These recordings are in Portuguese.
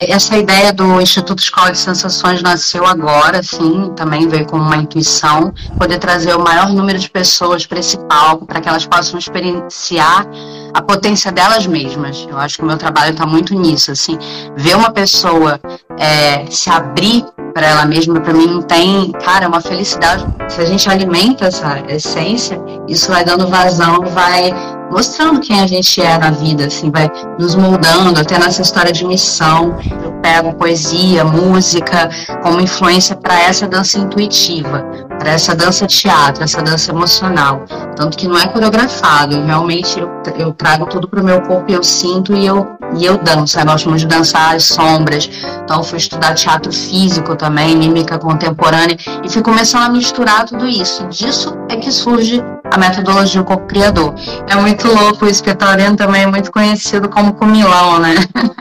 essa ideia do Instituto Escola de Sensações nasceu agora, sim, também veio como uma intuição, poder trazer o maior número de pessoas para esse palco, para que elas possam experienciar a potência delas mesmas. Eu acho que o meu trabalho está muito nisso, assim, ver uma pessoa é, se abrir para ela mesma, para mim não tem, cara, é uma felicidade. Se a gente alimenta essa essência, isso vai dando vazão, vai mostrando quem a gente é na vida, assim, vai nos moldando, até nessa história de missão. Eu pego poesia, música como influência para essa dança intuitiva, para essa dança teatro, essa dança emocional. Tanto que não é coreografado, realmente eu, eu trago tudo para o meu corpo, eu sinto e eu, e eu danço. Gosto muito de dançar as sombras, então fui estudar teatro físico também, mímica contemporânea, e fui começando a misturar tudo isso. Disso é que surge a metodologia do criador. É muito louco isso, Taurino também é muito conhecido como comilão, né?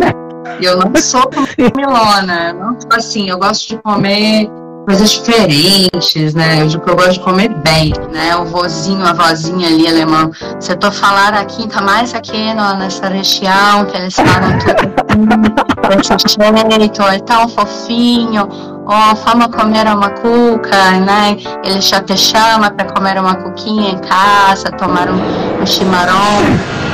Eu não sou comilona, não sou assim, eu gosto de comer coisas diferentes, né? Eu digo que eu gosto de comer bem, né? O vozinho, a vozinha ali alemão. Se eu tô falando aqui, tá mais aqui no, nessa região, que eles falam tudo jeito, é tão fofinho. Ou vamos comer uma cuca, né? Ele já te chama para comer uma cuquinha em casa, tomar um, um chimarrão